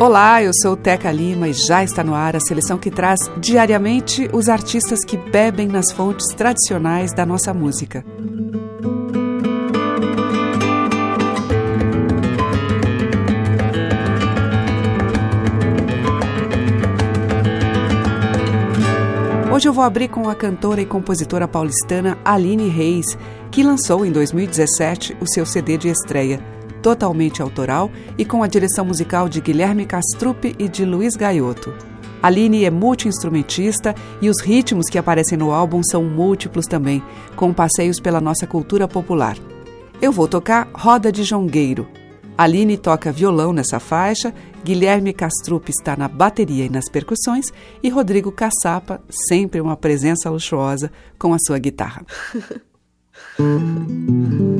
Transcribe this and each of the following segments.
Olá, eu sou Teca Lima e já está no ar a seleção que traz diariamente os artistas que bebem nas fontes tradicionais da nossa música. Hoje eu vou abrir com a cantora e compositora paulistana Aline Reis, que lançou em 2017 o seu CD de estreia, totalmente autoral e com a direção musical de Guilherme Castrupe e de Luiz Gaiotto. Aline é multi-instrumentista e os ritmos que aparecem no álbum são múltiplos também, com passeios pela nossa cultura popular. Eu vou tocar Roda de Jongueiro. Aline toca violão nessa faixa, Guilherme Castrup está na bateria e nas percussões e Rodrigo Caçapa, sempre uma presença luxuosa, com a sua guitarra.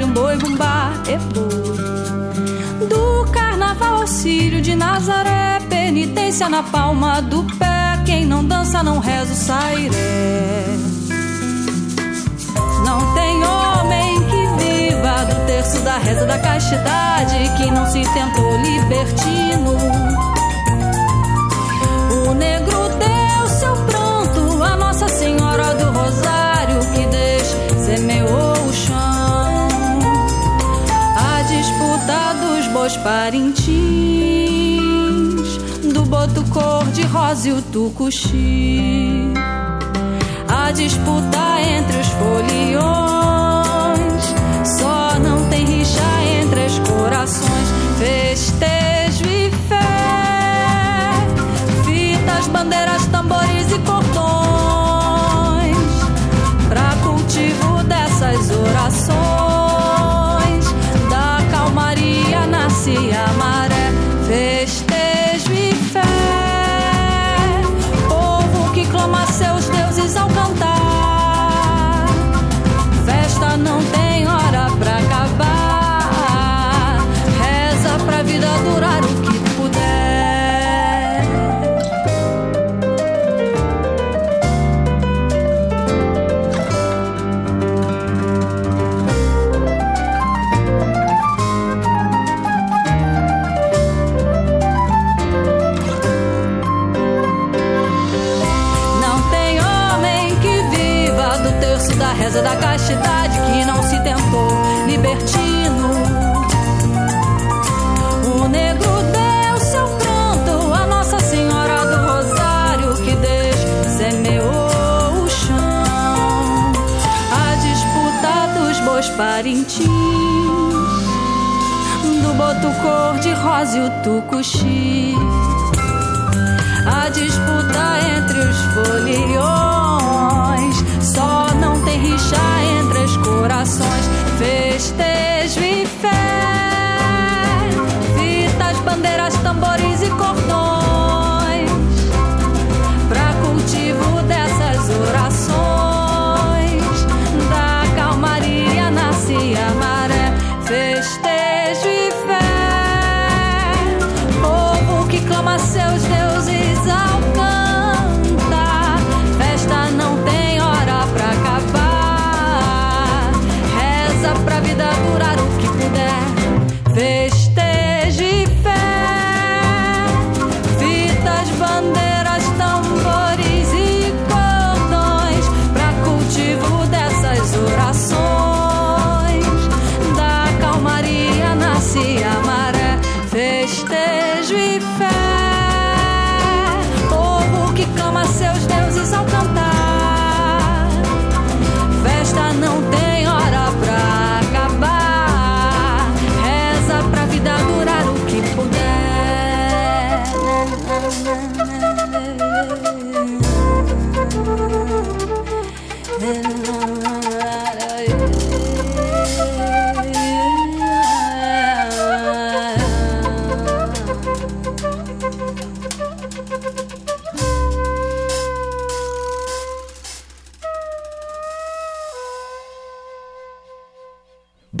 Um boi, bumbá, eboi. Do carnaval ao de Nazaré, penitência na palma do pé. Quem não dança não reza o sairé. Não tem homem que viva do terço da reza da castidade que não se tentou libertino. Os parintins, do boto cor-de-rosa e o tucuxi. A disputa entre os foliões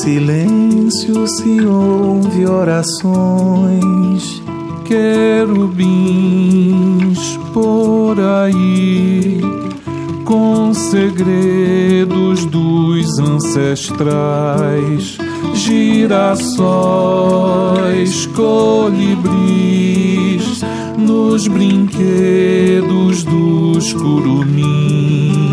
silêncio se ouve orações, querubins por aí, com segredos dos ancestrais, girassóis, colibris, nos brinquedos dos curumins.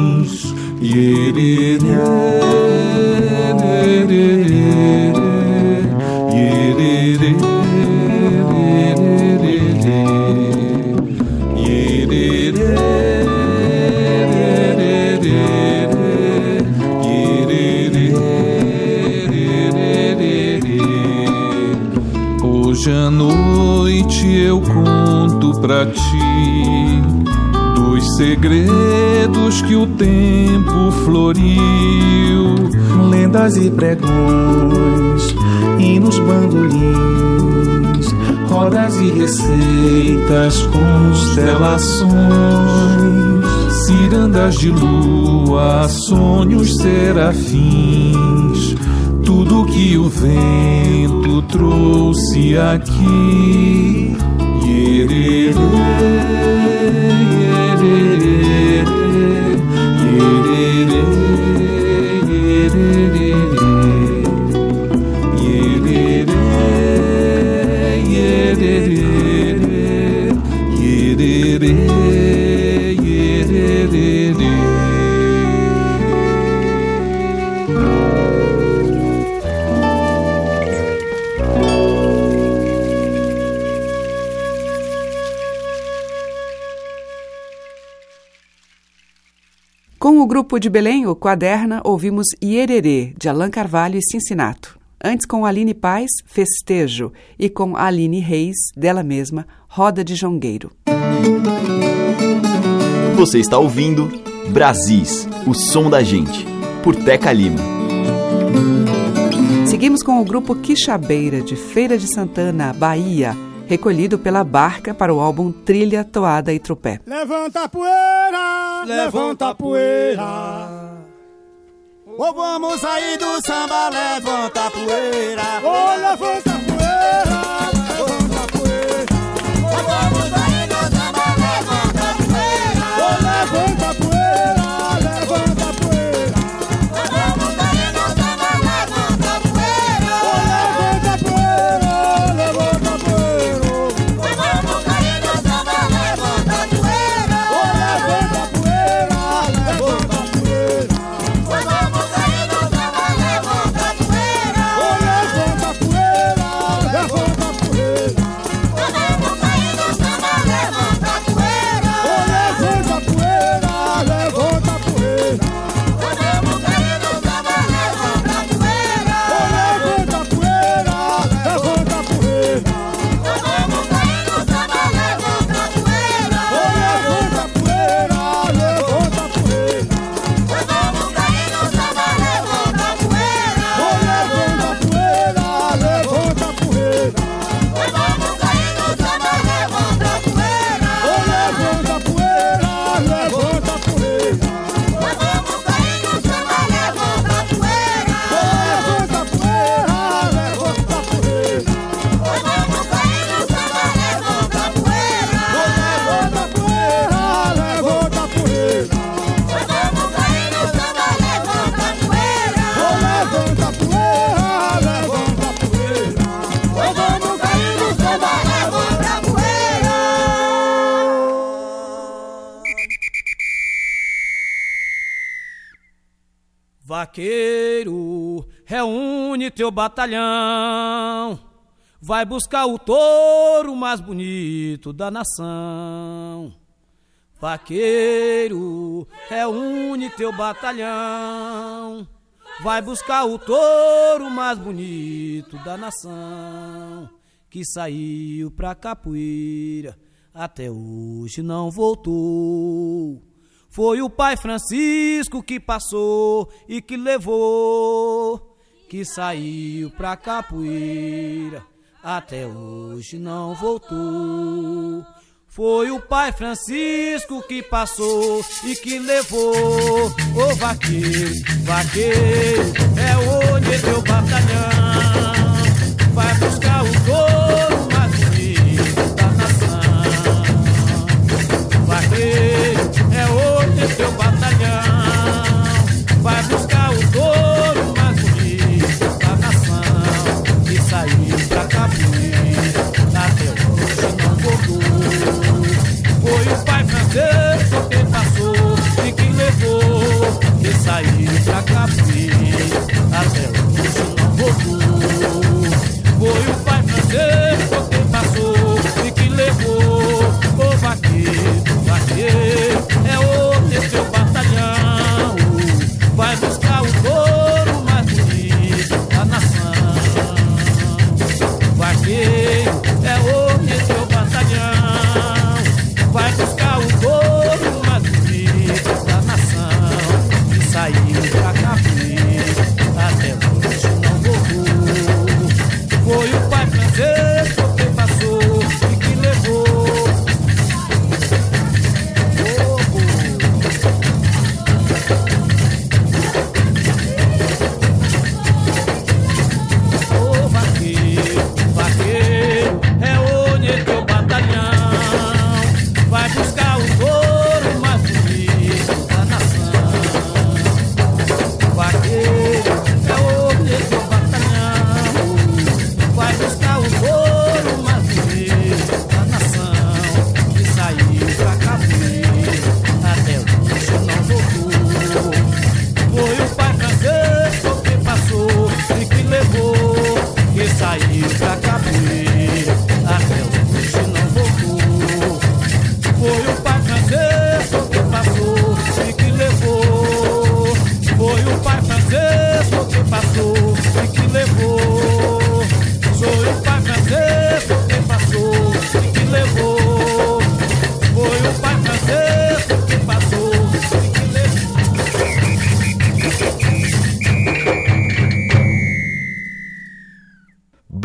Hoje à noite eu conto pra ti segredos que o tempo floriu, lendas e pregões, hinos bandolins, rodas e receitas, constelações, cirandas de lua, sonhos serafins tudo que o vento trouxe aqui. Yerere, Com o grupo de Belém, o Quaderna, ouvimos Iererê, de Alain Carvalho e Cincinato. Antes, com Aline Paz, Festejo. E com Aline Reis, dela mesma, Roda de Jongueiro. Você está ouvindo Brasis, o som da gente, por Teca Lima. Seguimos com o grupo Quixabeira, de Feira de Santana, Bahia, recolhido pela Barca para o álbum Trilha, Toada e Tropé. Levanta a poeira, levanta a poeira. Ou vamos sair do samba, levanta a poeira. Oh, levanta a poeira, levanta a poeira. Ou vamos sair teu batalhão. Vai buscar o touro mais bonito da nação. Vaqueiro, reúne teu batalhão. Vai buscar o touro mais bonito da nação. Que saiu pra capoeira, até hoje não voltou. Foi o pai Francisco que passou e que levou, que saiu pra capoeira, até hoje não voltou. Foi o pai Francisco que passou e que levou. Ô vaqueiro, vaqueiro, é onde é teu batalhão. Vai buscar o touro mais bonito da nação. Vaqueiro, é onde é teu batalhão.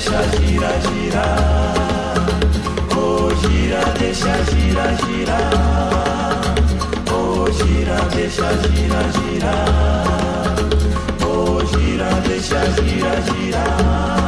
deixa gira, gira. Oh, gira, deixa gira, gira. Oh, gira, deixa gira, gira. Oh, gira, deixa gira, gira.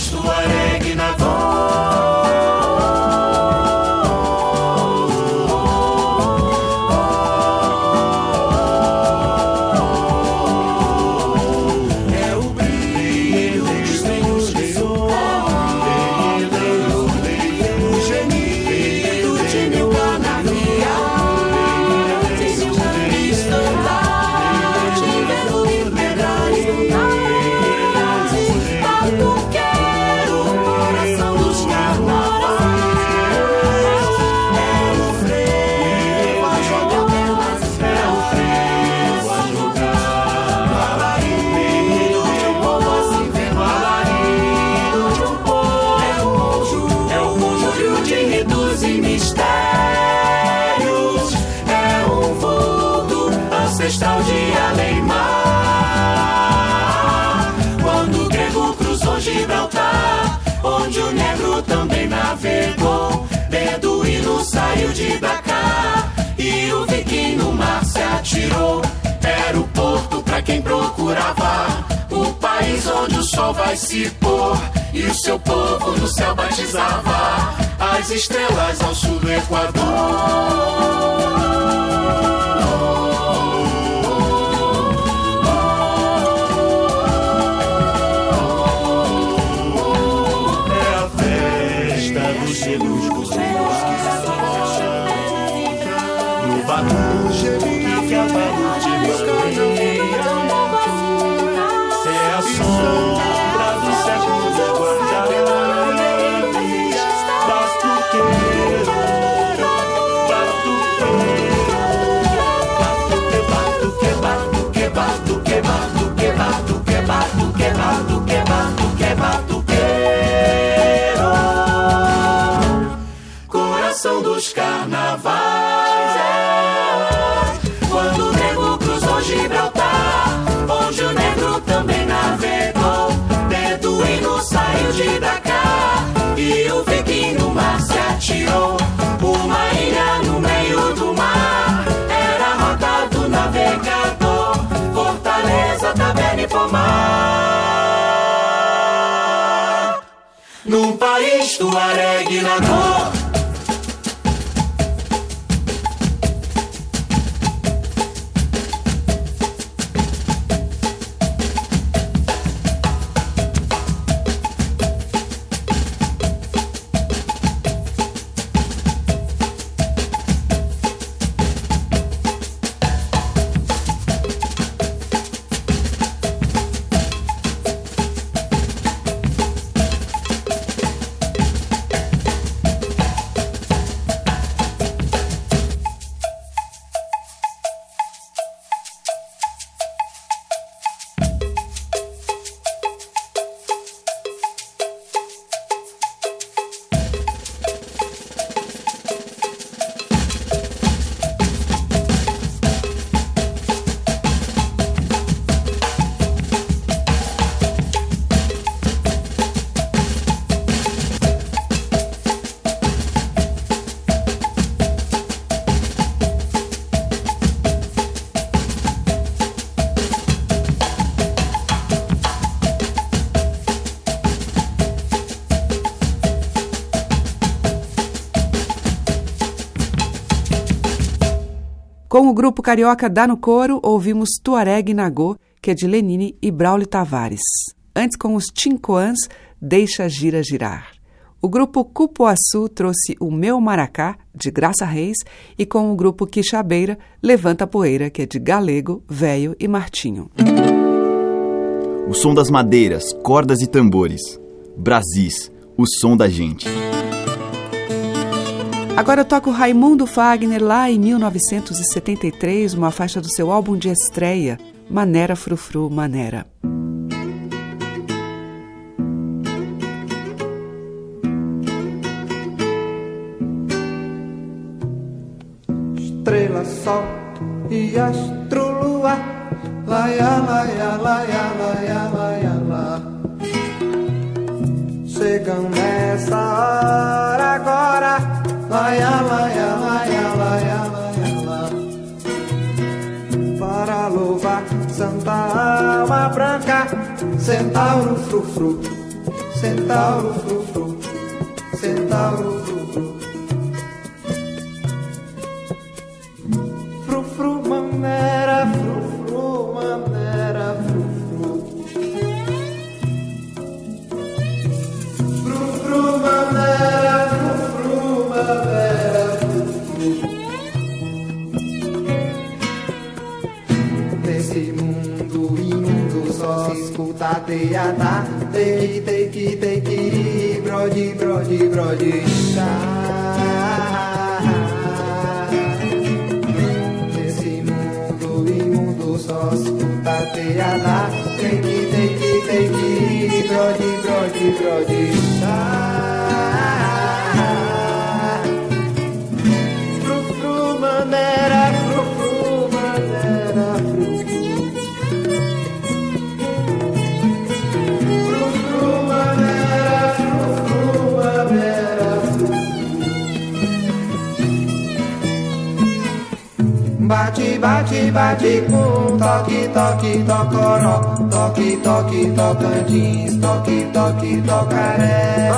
pushed away. sol vai se pôr e o seu povo no céu batizava. As estrelas ao sul do Equador. Chelos, os meus que só No barulho transformar num país tuaregue na dor. Grupo carioca Dá no Coro, ouvimos Tuareg Nagô, que é de Lenine e Braulio Tavares. Antes, com os Tincoãs, Deixa Gira Girar. O grupo Cupuaçu trouxe O Meu Maracá, de Graça Reis, e com o grupo Quixabeira, Levanta Poeira, que é de Galego, Véio e Martinho. O som das madeiras, cordas e tambores. Brasis, o som da gente. Agora eu toco Raimundo Fagner lá em 1973, uma faixa do seu álbum de estreia, Manera Frufru Manera. Estrela, sol e astro, lua, laia, laia, laia, laia, laia, lá. Chegam nessa hora agora, laia, laia, laia, laia, lá. Para louvar Santa Alma Branca, Centauro frufru, Centauro frufru, Centauro frufru. Frufru maneira, frufru escuta teatá Take, take, take, brode, brode, brode, chá Nesse mundo imundo só escuta. Teatá Take, take, take, brode, brode, brode, chá Bate, bate, com toque, toque, tocoró. Toque, toque, tocantins, toque, toque, tocaré.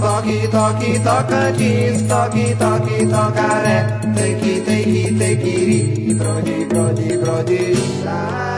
Toque, toque, tocantins, toque, toque, tocaré. Take, take, take, iri, brode, brode, brode. ah.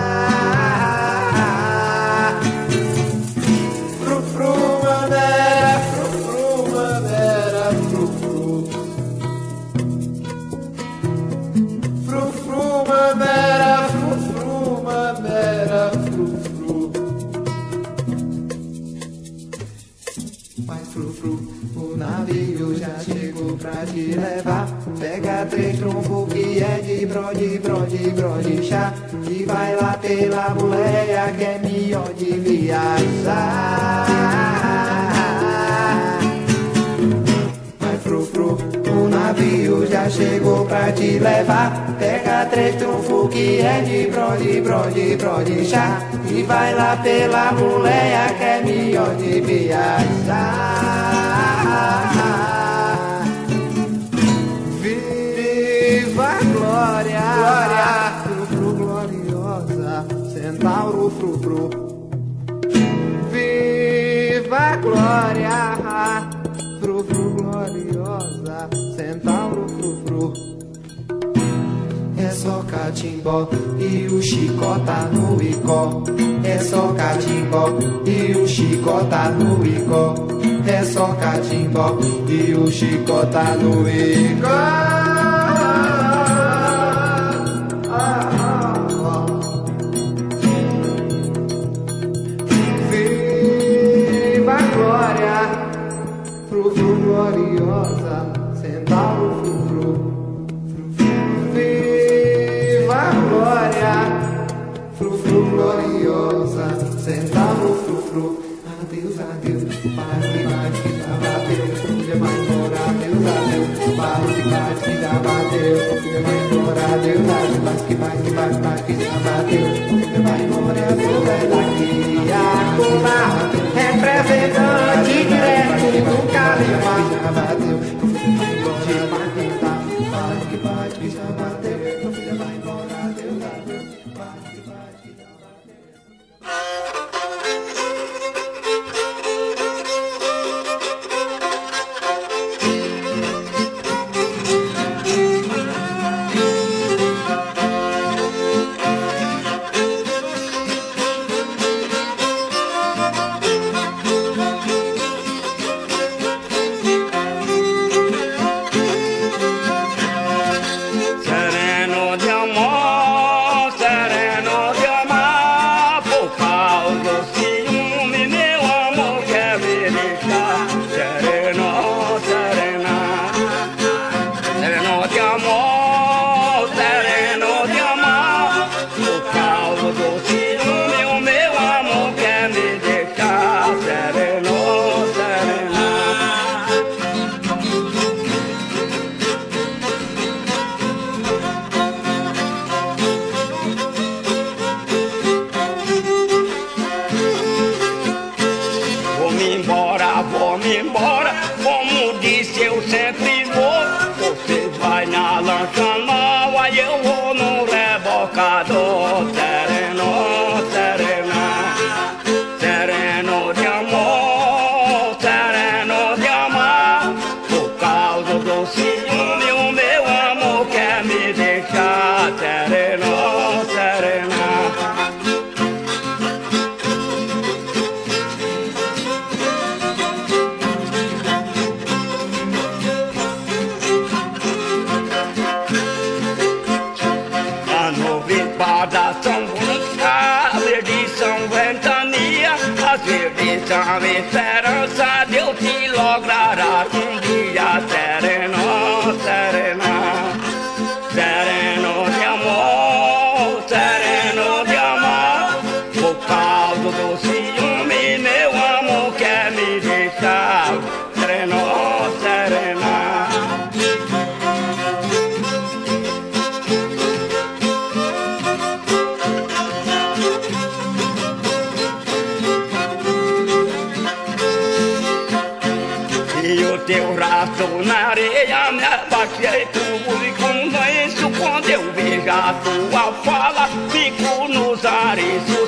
Chá E vai lá pela boleia que é melhor de viajar Vai frufru, o navio já chegou pra te levar Pega três trunfos que é de brode, brode, brode chá E vai lá pela boleia que é melhor de viajar Viva glória, frufru gloriosa, centauro frufru. É só catimbó e o chicó tá no icó. É só catimbó e o chicó tá no icó. É só catimbó e o chicó tá no icó gloriosa, centauro frufru. Viva a glória, frufru gloriosa, centauro frufru. Adeus, adeus, paz que mais que bateu, filha vai embora, adeus, adeus, paz que mais que já bateu, vai paz que mais que paz que já bateu, vai embora, adeus, é daqui a pular, representante direto do Califá, já bateu, filha vai que que já bateu, filha vai embora, que mais que já bateu. glada som kvickar, vi de som väntar nya, att vi är de som vill färdas bodies.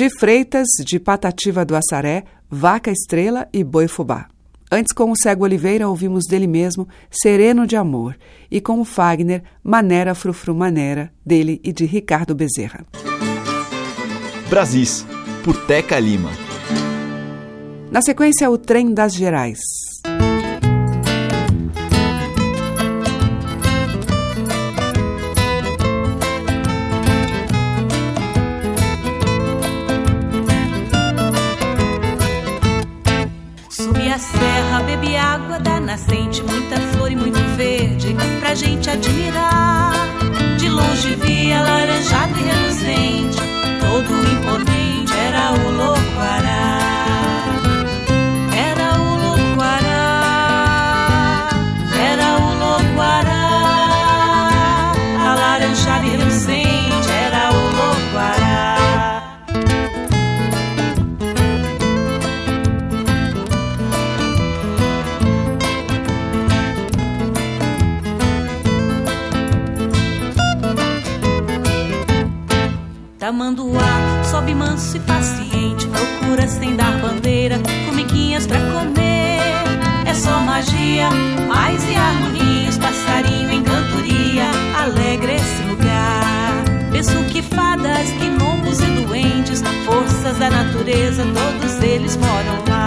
De Freitas, de Patativa do Assaré, Vaca Estrela e Boi Fubá. Antes, com o Cego Oliveira, ouvimos dele mesmo Sereno de Amor e com o Fagner, Manera Frufru Manera, dele e de Ricardo Bezerra. Brasis, por Teca Lima. Na sequência, o Trem das Gerais. Nascente, muita flor e muito verde pra gente admirar. De longe via laranjada e reluzente, Manso e paciente, procura sem dar bandeira, formiguinhas pra comer. É só magia, paz e harmonia, os passarinho em cantoria, alegra esse lugar. Penso que fadas, gnomos e duendes, forças da natureza, todos eles moram lá.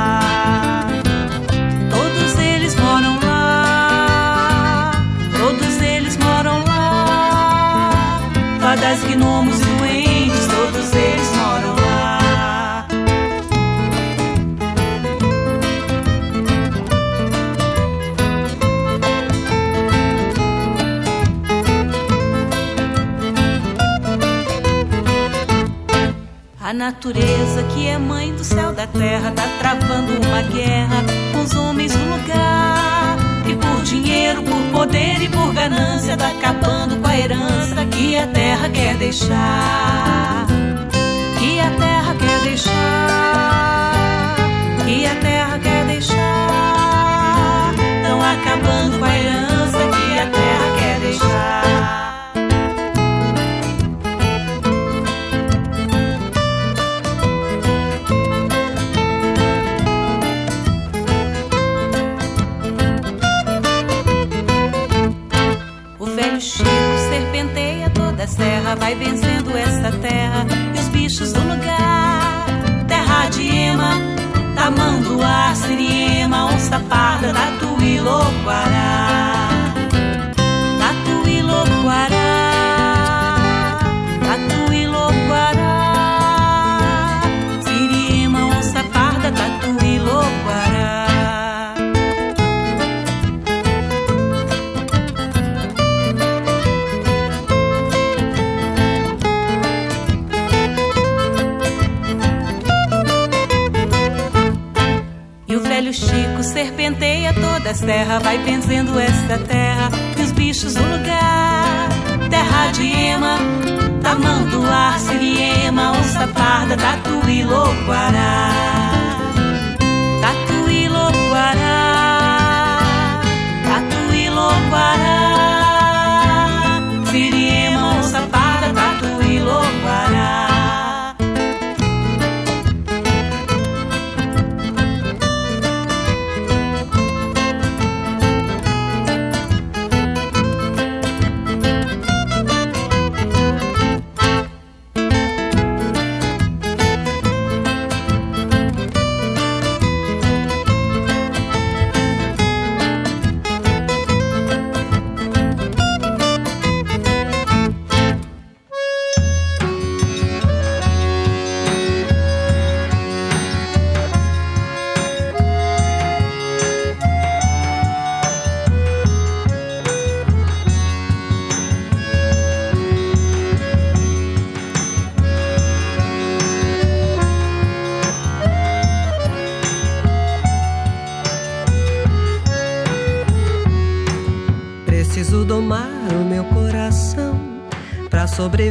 A natureza que é mãe do céu da terra tá travando uma guerra com os homens do lugar. Que por dinheiro, por poder e por ganância tá acabando com a herança que a terra quer deixar. Que a terra quer deixar. Que a terra quer deixar. Tão acabando com a herança vai vencendo essa terra e os bichos do lugar. Terra de ema, tamanduá, siriema, onça parda, tatuí, loquará. Serpenteia toda a serra, vai benzendo esta terra e os bichos do lugar. Terra de ema, tamanduá, siriema, onça parda, tatuí, loquará. Tatuí, loquará. Tatuí, loquará.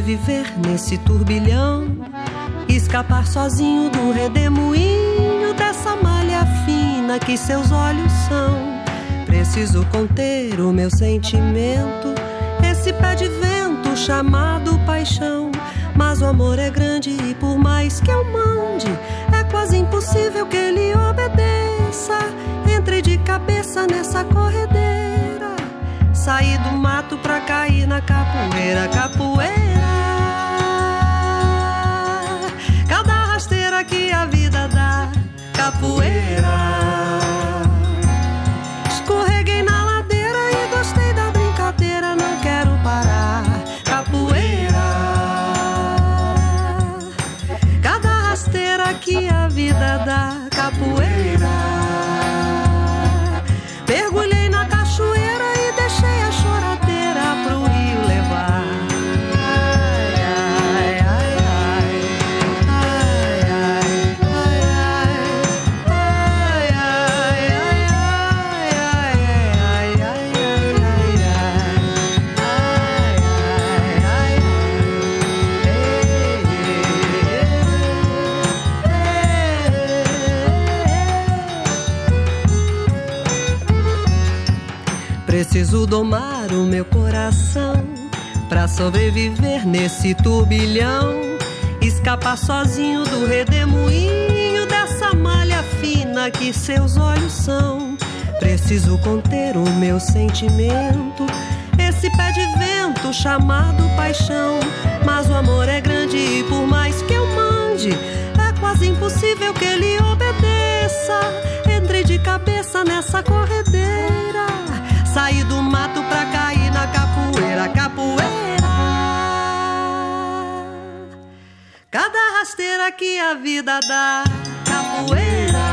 Sobreviver nesse turbilhão. Escapar sozinho do redemoinho dessa malha fina que seus olhos são. Preciso conter o meu sentimento, esse pé de vento chamado paixão. Mas o amor é grande e por mais que eu mande, é quase impossível que ele obedeça. Entre de cabeça nessa corredeira. Saí do mato pra cair na capoeira, capoeira. A vida dá, capoeira. Preciso domar o meu coração pra sobreviver nesse turbilhão. Escapar sozinho do redemoinho dessa malha fina que seus olhos são. Preciso conter o meu sentimento, esse pé de vento chamado paixão. Mas o amor é grande e por mais que eu mande, é quase impossível que ele obedeça. Entrei de cabeça nessa corredeira. Saí do mato pra cair na capoeira, capoeira. Cada rasteira que a vida dá, capoeira.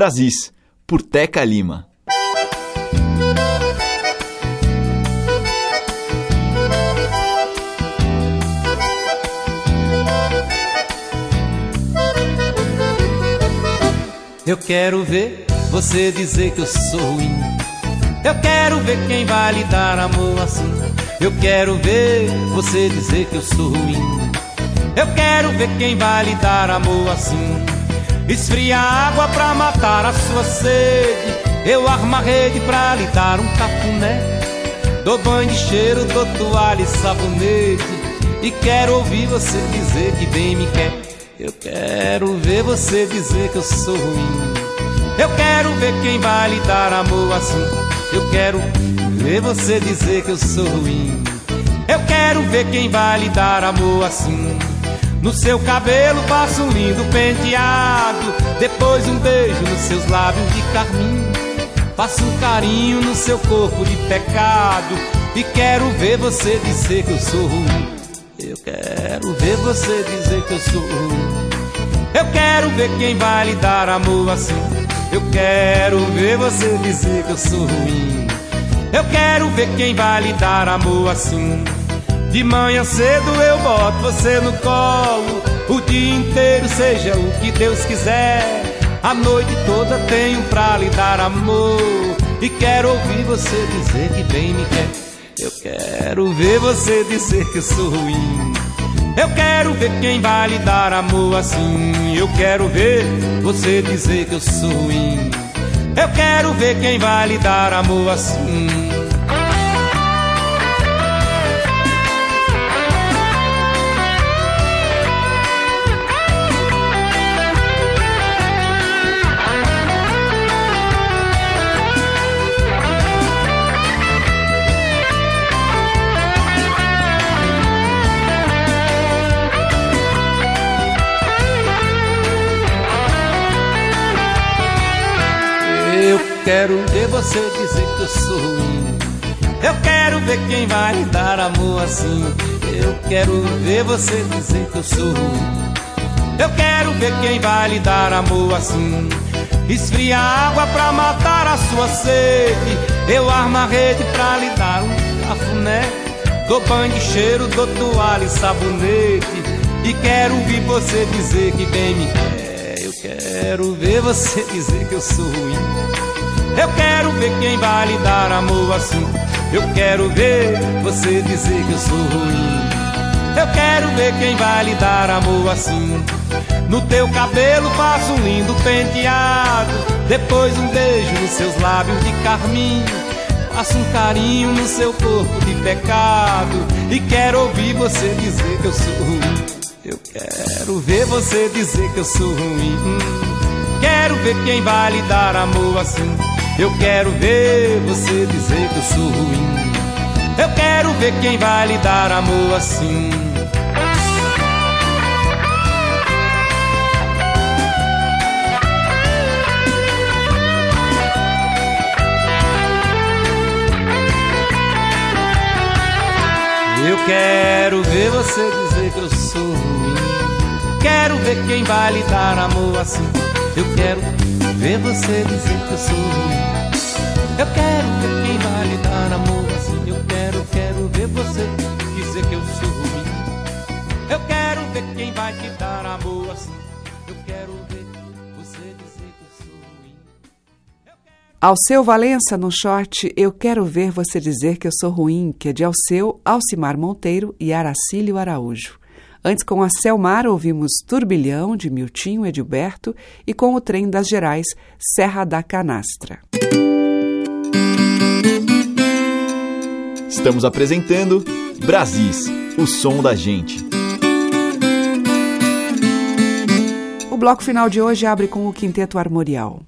Brasis, por Teca Lima. Eu quero ver você dizer que eu sou ruim. Eu quero ver quem vai lhe dar amor assim. Eu quero ver você dizer que eu sou ruim. Eu quero ver quem vai lhe dar amor assim. Esfria água pra matar a sua sede. Eu armo a rede pra lhe dar um cafuné. Dou banho de cheiro, dou toalha e sabonete. E quero ouvir você dizer que bem me quer. Eu quero ver você dizer que eu sou ruim. Eu quero ver quem vai lhe dar amor assim. Eu quero ver você dizer que eu sou ruim. Eu quero ver quem vai lhe dar amor assim. No seu cabelo faço um lindo penteado. Depois um beijo nos seus lábios de carmim. Faço um carinho no seu corpo de pecado. E quero ver você dizer que eu sou ruim. Eu quero ver você dizer que eu sou ruim. Eu quero ver quem vai lhe dar amor assim. Eu quero ver você dizer que eu sou ruim. Eu quero ver quem vai lhe dar amor assim. De manhã cedo eu boto você no colo. O dia inteiro, seja o que Deus quiser. A noite toda tenho pra lhe dar amor. E quero ouvir você dizer que bem me quer. Eu quero ver você dizer que eu sou ruim. Eu quero ver quem vai lhe dar amor assim. Eu quero ver você dizer que eu sou ruim. Eu quero ver quem vai lhe dar amor assim. Quero ver você dizer que eu sou ruim. Eu quero ver quem vai lhe dar amor assim. Eu quero ver você dizer que eu sou ruim. Eu quero ver quem vai lhe dar amor assim. Esfria água pra matar a sua sede. Eu armo a rede pra lhe dar um cafuné. Dou banho de cheiro, dou toalha e sabonete. E quero ouvir você dizer que bem me quer. Eu quero ver você dizer que eu sou ruim. Eu quero ver quem vai lhe dar amor assim. Eu quero ver você dizer que eu sou ruim. Eu quero ver quem vai lhe dar amor assim. No teu cabelo faço um lindo penteado. Depois um beijo nos seus lábios de carmim. Faço um carinho no seu corpo de pecado. E quero ouvir você dizer que eu sou ruim. Eu quero ver você dizer que eu sou ruim. Quero ver quem vai lhe dar amor assim. Eu quero ver você dizer que eu sou ruim. Eu quero ver quem vai lhe dar amor assim. Eu quero ver você dizer que eu sou ruim. Quero ver quem vai lhe dar amor assim. Eu quero ver você dizer que eu sou ruim. Eu quero ver quem vai lhe dar amor assim. Eu quero, quero ver você dizer que eu sou ruim. Eu quero ver quem vai te dar amor assim. Eu quero ver você dizer que eu sou ruim. Alceu Valença no short Eu Quero Ver Você Dizer Que Eu Sou Ruim, que é de Alceu, Alcimar Monteiro e Aracílio Araújo. Antes, com a Selmar, ouvimos Turbilhão, de Miltinho Edilberto, e com o Trem das Gerais, Serra da Canastra. Estamos apresentando Brasis, o som da gente. O bloco final de hoje abre com o Quinteto Armorial.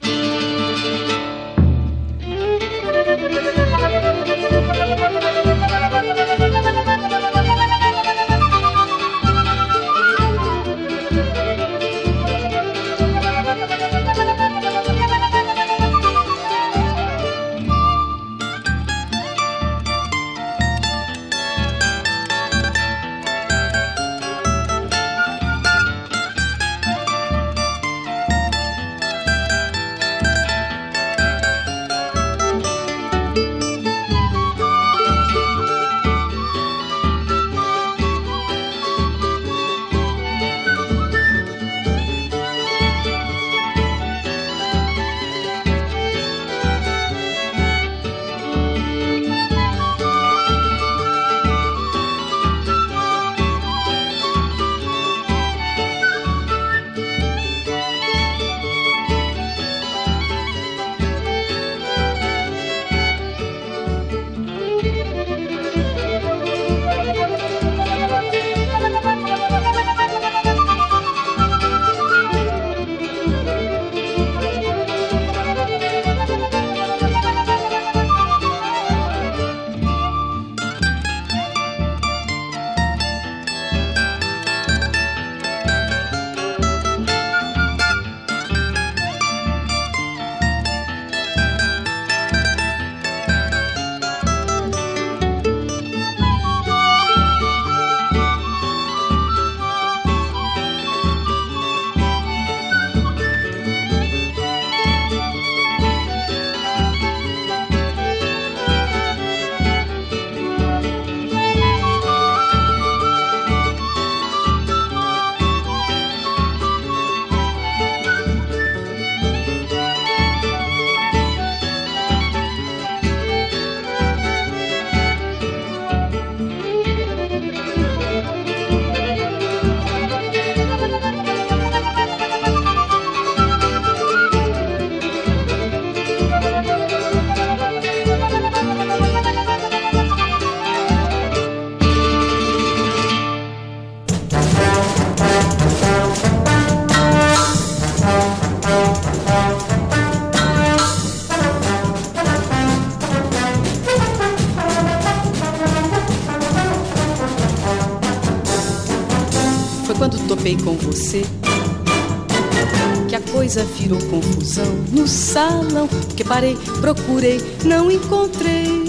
Coisa virou confusão no salão. Que parei, procurei, não encontrei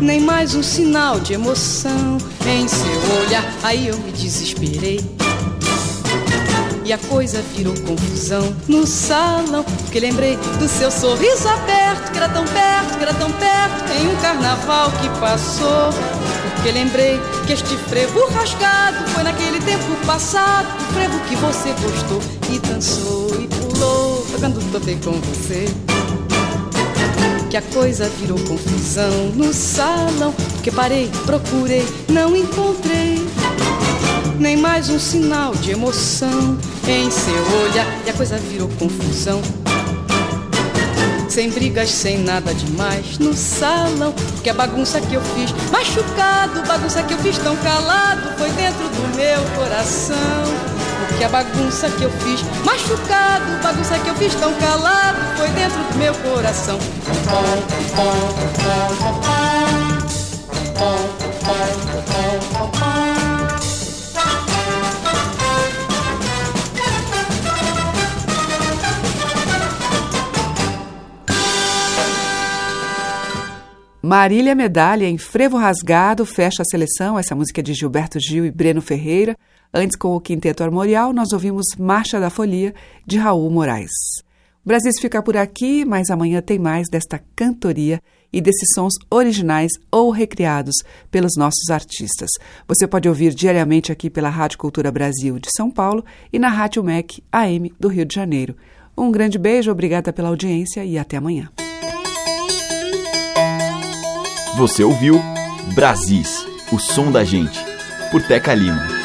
nem mais um sinal de emoção em seu olhar. Aí eu me desesperei. E a coisa virou confusão no salão. Porque lembrei do seu sorriso aberto, que era tão perto, que era tão perto, em um carnaval que passou. Porque lembrei que este frevo rasgado foi naquele tempo passado, o frevo que você gostou e dançou pulou, tocando topei com você que a coisa virou confusão no salão. Que parei, procurei, não encontrei nem mais um sinal de emoção em seu olhar. E a coisa virou confusão. Sem brigas, sem nada demais no salão. Que a bagunça que eu fiz, machucado, bagunça que eu fiz tão calado, foi dentro do meu coração que a bagunça que eu fiz, machucado, bagunça que eu fiz tão calado, foi dentro do meu coração. Marília Medalha em Frevo Rasgado fecha a seleção. Essa música é de Gilberto Gil e Breno Ferreira. Antes, com o Quinteto Armorial, nós ouvimos Marcha da Folia, de Raul Moraes. O Brasil fica por aqui, mas amanhã tem mais desta cantoria e desses sons originais ou recriados pelos nossos artistas. Você pode ouvir diariamente aqui pela Rádio Cultura Brasil de São Paulo e na Rádio MEC AM do Rio de Janeiro. Um grande beijo, obrigada pela audiência e até amanhã. Você ouviu Brasis, o som da gente, por Teca Lima.